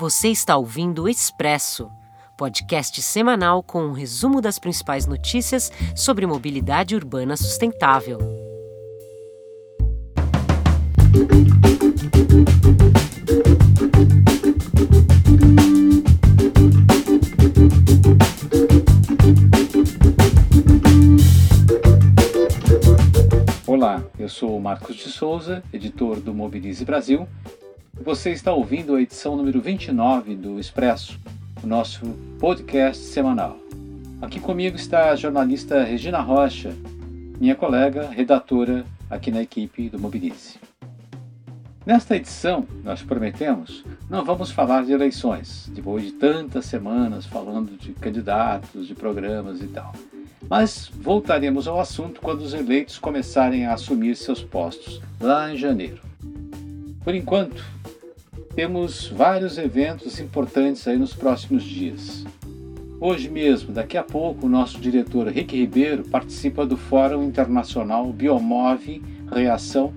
Você está ouvindo o Expresso, podcast semanal com um resumo das principais notícias sobre mobilidade urbana sustentável. Olá, eu sou Marcos de Souza, editor do Mobilize Brasil. Você está ouvindo a edição número 29 do Expresso, o nosso podcast semanal. Aqui comigo está a jornalista Regina Rocha, minha colega redatora aqui na equipe do Mobilize. Nesta edição, nós prometemos, não vamos falar de eleições, depois de tantas semanas falando de candidatos, de programas e tal. Mas voltaremos ao assunto quando os eleitos começarem a assumir seus postos, lá em janeiro. Por enquanto, temos vários eventos importantes aí nos próximos dias. Hoje mesmo, daqui a pouco, o nosso diretor Rick Ribeiro participa do Fórum Internacional Biomove Reação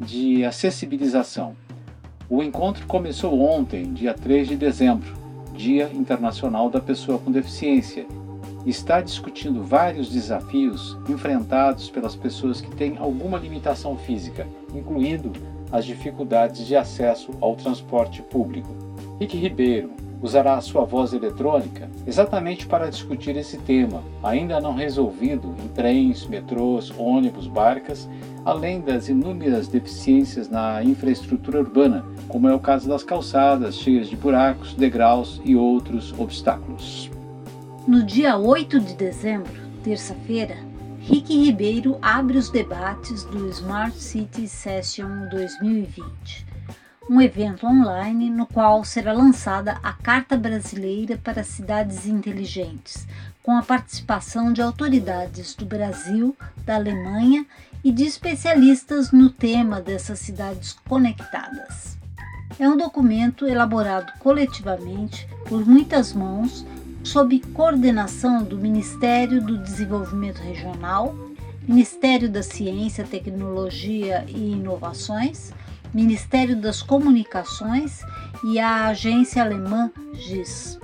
de acessibilização. O encontro começou ontem, dia 3 de dezembro, Dia Internacional da Pessoa com Deficiência, está discutindo vários desafios enfrentados pelas pessoas que têm alguma limitação física, incluindo as dificuldades de acesso ao transporte público. Rick Ribeiro, usará a sua voz eletrônica exatamente para discutir esse tema, ainda não resolvido em trens, metrôs, ônibus, barcas, além das inúmeras deficiências na infraestrutura urbana, como é o caso das calçadas cheias de buracos, degraus e outros obstáculos. No dia 8 de dezembro, terça-feira, Rick Ribeiro abre os debates do Smart City Session 2020 um evento online no qual será lançada a Carta Brasileira para Cidades Inteligentes, com a participação de autoridades do Brasil, da Alemanha e de especialistas no tema dessas cidades conectadas. É um documento elaborado coletivamente por muitas mãos, sob coordenação do Ministério do Desenvolvimento Regional, Ministério da Ciência, Tecnologia e Inovações, Ministério das Comunicações e a agência alemã GIS.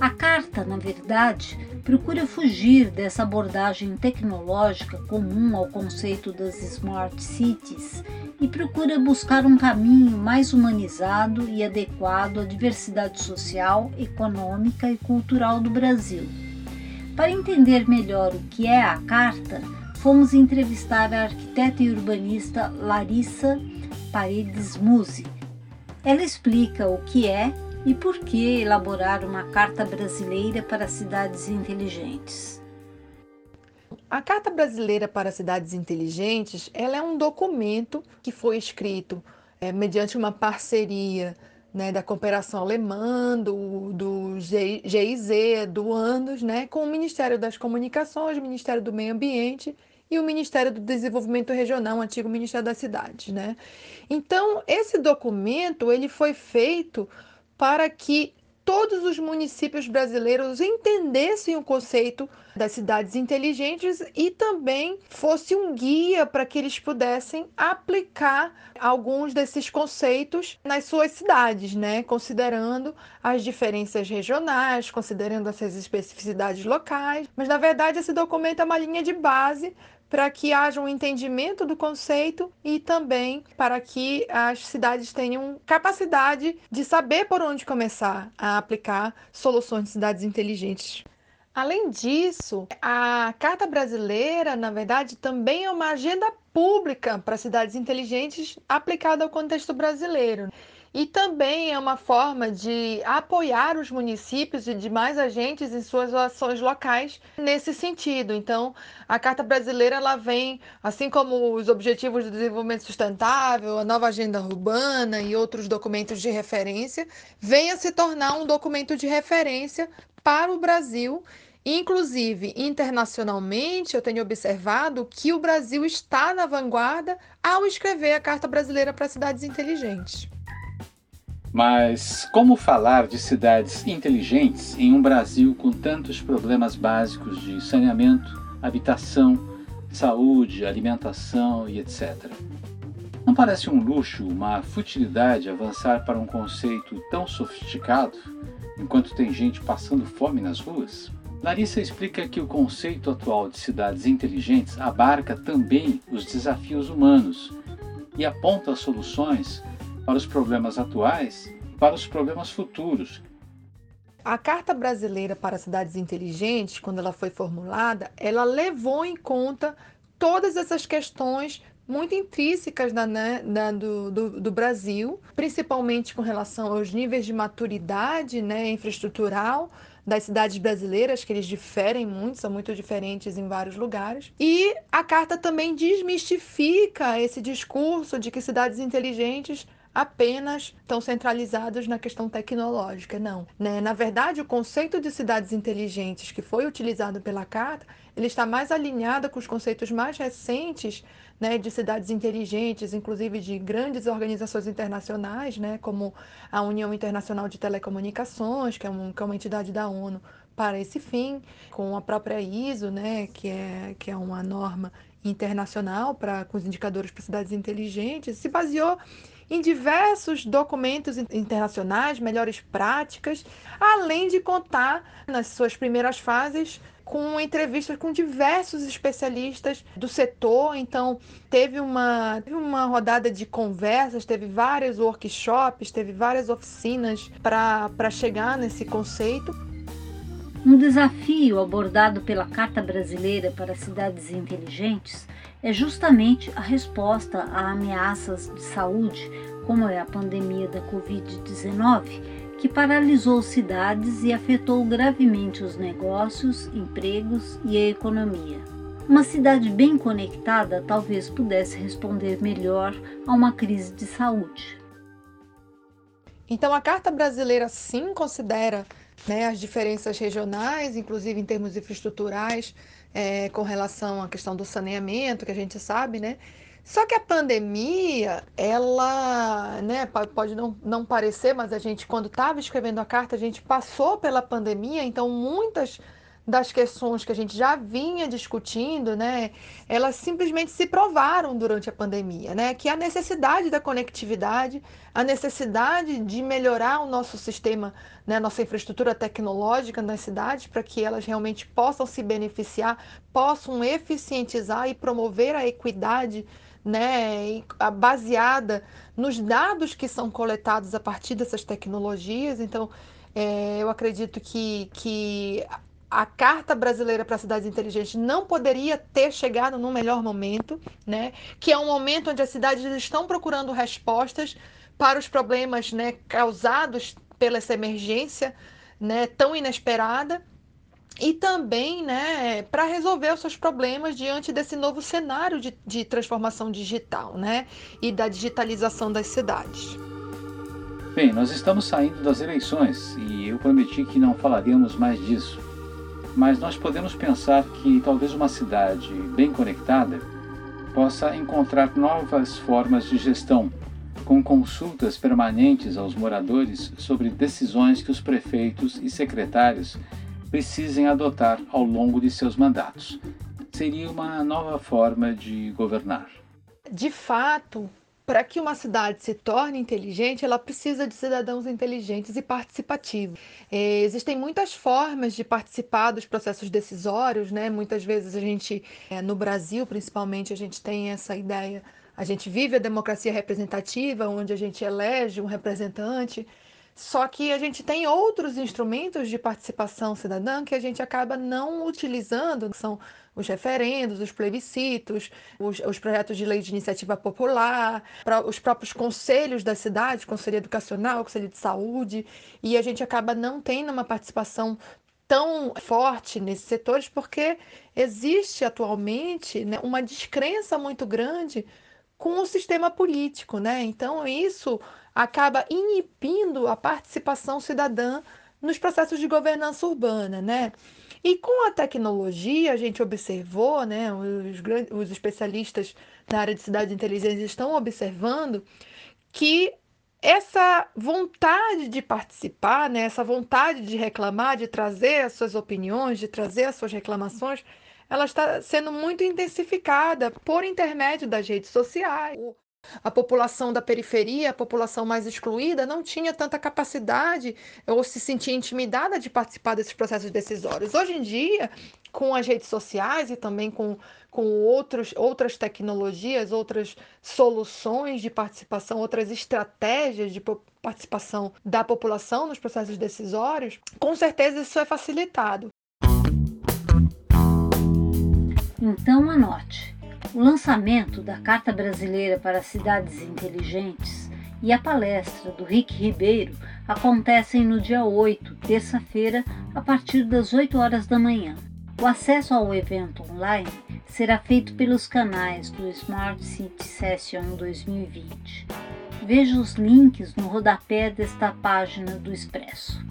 A carta, na verdade, procura fugir dessa abordagem tecnológica comum ao conceito das smart cities e procura buscar um caminho mais humanizado e adequado à diversidade social, econômica e cultural do Brasil. Para entender melhor o que é a carta, fomos entrevistar a arquiteta e urbanista Larissa Paredes Muse. Ela explica o que é e por que elaborar uma Carta Brasileira para Cidades Inteligentes. A Carta Brasileira para Cidades Inteligentes ela é um documento que foi escrito é, mediante uma parceria né, da cooperação alemã, do, do GIZ, do ANDOS, né, com o Ministério das Comunicações, o Ministério do Meio Ambiente e o Ministério do Desenvolvimento Regional, antigo Ministério das Cidades, né? Então, esse documento ele foi feito para que todos os municípios brasileiros entendessem o conceito das cidades inteligentes e também fosse um guia para que eles pudessem aplicar alguns desses conceitos nas suas cidades, né? Considerando as diferenças regionais, considerando essas especificidades locais. Mas na verdade esse documento é uma linha de base para que haja um entendimento do conceito e também para que as cidades tenham capacidade de saber por onde começar a aplicar soluções de cidades inteligentes. Além disso, a Carta Brasileira, na verdade, também é uma agenda pública para cidades inteligentes aplicada ao contexto brasileiro. E também é uma forma de apoiar os municípios e demais agentes em suas ações locais nesse sentido. Então, a Carta Brasileira ela vem, assim como os Objetivos de Desenvolvimento Sustentável, a Nova Agenda Urbana e outros documentos de referência, vem a se tornar um documento de referência para o Brasil Inclusive, internacionalmente, eu tenho observado que o Brasil está na vanguarda ao escrever a Carta Brasileira para Cidades Inteligentes. Mas como falar de cidades inteligentes em um Brasil com tantos problemas básicos de saneamento, habitação, saúde, alimentação e etc. Não parece um luxo, uma futilidade avançar para um conceito tão sofisticado enquanto tem gente passando fome nas ruas? Larissa explica que o conceito atual de cidades inteligentes abarca também os desafios humanos e aponta soluções para os problemas atuais e para os problemas futuros. A Carta Brasileira para Cidades Inteligentes, quando ela foi formulada, ela levou em conta todas essas questões muito intrínsecas da, né, da, do, do, do, Brasil, principalmente com relação aos níveis de maturidade né, infraestrutural das cidades brasileiras, que eles diferem muito, são muito diferentes em vários lugares. E a carta também desmistifica esse discurso de que cidades inteligentes apenas estão centralizados na questão tecnológica. Não. Né? Na verdade, o conceito de cidades inteligentes que foi utilizado pela Carta, ele está mais alinhado com os conceitos mais recentes né, de cidades inteligentes, inclusive de grandes organizações internacionais, né, como a União Internacional de Telecomunicações, que é, um, que é uma entidade da ONU para esse fim, com a própria ISO, né, que, é, que é uma norma internacional para com os indicadores para cidades inteligentes, se baseou em diversos documentos internacionais, melhores práticas, além de contar nas suas primeiras fases com entrevistas com diversos especialistas do setor. Então, teve uma, teve uma rodada de conversas, teve vários workshops, teve várias oficinas para chegar nesse conceito. Um desafio abordado pela Carta Brasileira para Cidades Inteligentes é justamente a resposta a ameaças de saúde, como é a pandemia da Covid-19, que paralisou cidades e afetou gravemente os negócios, empregos e a economia. Uma cidade bem conectada talvez pudesse responder melhor a uma crise de saúde. Então, a Carta Brasileira sim considera né, as diferenças regionais, inclusive em termos infraestruturais, é, com relação à questão do saneamento, que a gente sabe, né? Só que a pandemia, ela, né, pode não, não parecer, mas a gente, quando estava escrevendo a carta, a gente passou pela pandemia, então muitas das questões que a gente já vinha discutindo, né, elas simplesmente se provaram durante a pandemia, né, que a necessidade da conectividade, a necessidade de melhorar o nosso sistema, né, nossa infraestrutura tecnológica nas cidades, para que elas realmente possam se beneficiar, possam eficientizar e promover a equidade né, baseada nos dados que são coletados a partir dessas tecnologias. Então, é, eu acredito que, que a Carta Brasileira para Cidades Inteligentes não poderia ter chegado num melhor momento, né? Que é um momento onde as cidades estão procurando respostas para os problemas, né, causados pela essa emergência, né, tão inesperada e também, né, para resolver os seus problemas diante desse novo cenário de, de transformação digital, né, e da digitalização das cidades. Bem, nós estamos saindo das eleições e eu prometi que não falaríamos mais disso mas nós podemos pensar que talvez uma cidade bem conectada possa encontrar novas formas de gestão, com consultas permanentes aos moradores sobre decisões que os prefeitos e secretários precisem adotar ao longo de seus mandatos. Seria uma nova forma de governar. De fato, para que uma cidade se torne inteligente, ela precisa de cidadãos inteligentes e participativos. É, existem muitas formas de participar dos processos decisórios, né? Muitas vezes a gente, é, no Brasil principalmente, a gente tem essa ideia, a gente vive a democracia representativa, onde a gente elege um representante, só que a gente tem outros instrumentos de participação cidadã que a gente acaba não utilizando, que são os referendos, os plebiscitos, os, os projetos de lei de iniciativa popular, os próprios conselhos da cidade, conselho educacional, conselho de saúde, e a gente acaba não tendo uma participação tão forte nesses setores porque existe atualmente né, uma descrença muito grande com o sistema político, né? Então isso acaba inibindo a participação cidadã nos processos de governança urbana, né? E com a tecnologia, a gente observou, né, os, os especialistas na área de cidades inteligentes estão observando que essa vontade de participar, né, essa vontade de reclamar, de trazer as suas opiniões, de trazer as suas reclamações, ela está sendo muito intensificada por intermédio das redes sociais. A população da periferia, a população mais excluída, não tinha tanta capacidade ou se sentia intimidada de participar desses processos decisórios. Hoje em dia, com as redes sociais e também com, com outros, outras tecnologias, outras soluções de participação, outras estratégias de participação da população nos processos decisórios, com certeza isso é facilitado. Então anote: o lançamento da Carta Brasileira para Cidades Inteligentes e a palestra do Rick Ribeiro acontecem no dia 8, terça-feira, a partir das 8 horas da manhã. O acesso ao evento online será feito pelos canais do Smart City Session 2020. Veja os links no rodapé desta página do Expresso.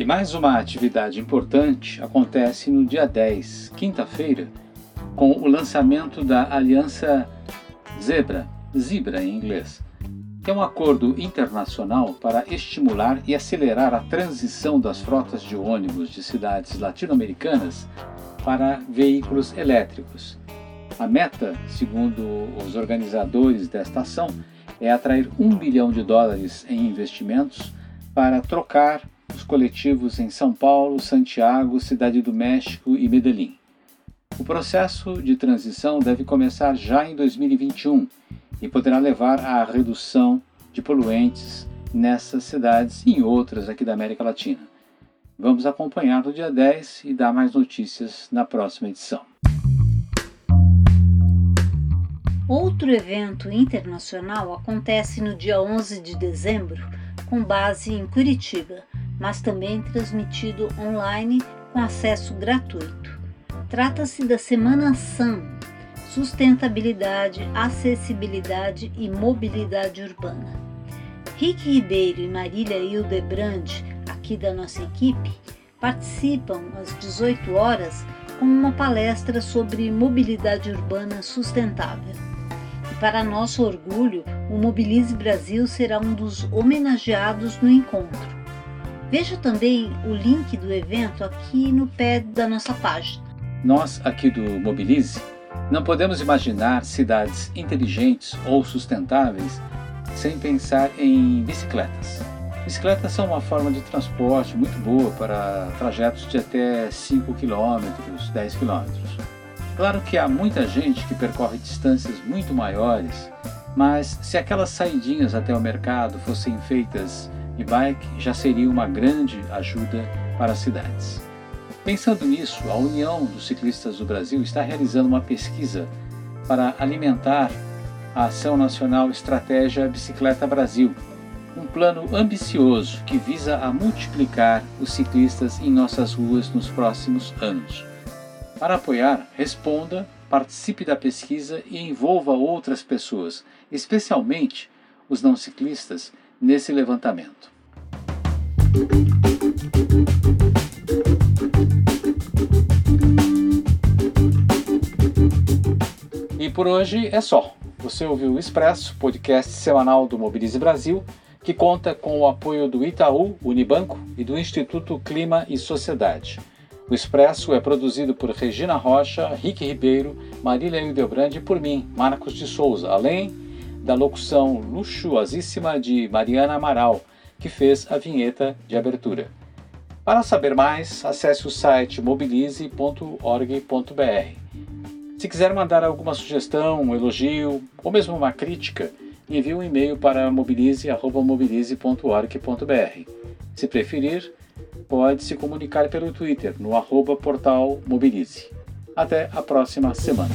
E mais uma atividade importante acontece no dia 10, quinta-feira, com o lançamento da Aliança Zebra, Zebra em inglês, que é um acordo internacional para estimular e acelerar a transição das frotas de ônibus de cidades latino-americanas para veículos elétricos. A meta, segundo os organizadores desta ação, é atrair um bilhão de dólares em investimentos para trocar os coletivos em São Paulo, Santiago, Cidade do México e Medellín. O processo de transição deve começar já em 2021 e poderá levar à redução de poluentes nessas cidades e em outras aqui da América Latina. Vamos acompanhar no dia 10 e dar mais notícias na próxima edição. Outro evento internacional acontece no dia 11 de dezembro, com base em Curitiba, mas também transmitido online com acesso gratuito. Trata-se da Semana SAM Sustentabilidade, Acessibilidade e Mobilidade Urbana. Rick Ribeiro e Marília Hildebrand, aqui da nossa equipe, participam às 18 horas com uma palestra sobre mobilidade urbana sustentável. E para nosso orgulho, o Mobilize Brasil será um dos homenageados no encontro. Veja também o link do evento aqui no pé da nossa página. Nós, aqui do Mobilize, não podemos imaginar cidades inteligentes ou sustentáveis sem pensar em bicicletas. Bicicletas são uma forma de transporte muito boa para trajetos de até 5 km, 10 km. Claro que há muita gente que percorre distâncias muito maiores, mas se aquelas saidinhas até o mercado fossem feitas e-bike já seria uma grande ajuda para as cidades. Pensando nisso, a União dos Ciclistas do Brasil está realizando uma pesquisa para alimentar a Ação Nacional Estratégia Bicicleta Brasil, um plano ambicioso que visa a multiplicar os ciclistas em nossas ruas nos próximos anos. Para apoiar, responda, participe da pesquisa e envolva outras pessoas, especialmente os não ciclistas, nesse levantamento. E por hoje é só. Você ouviu o Expresso, podcast semanal do Mobilize Brasil, que conta com o apoio do Itaú, Unibanco e do Instituto Clima e Sociedade. O Expresso é produzido por Regina Rocha, Rick Ribeiro, Marília Hildebrand e por mim, Marcos de Souza, além da locução luxuosíssima de Mariana Amaral, que fez a vinheta de abertura. Para saber mais, acesse o site mobilize.org.br. Se quiser mandar alguma sugestão, um elogio ou mesmo uma crítica, envie um e-mail para mobilize.mobilize.org.br. Se preferir, pode se comunicar pelo Twitter no arroba portal Mobilize. Até a próxima semana.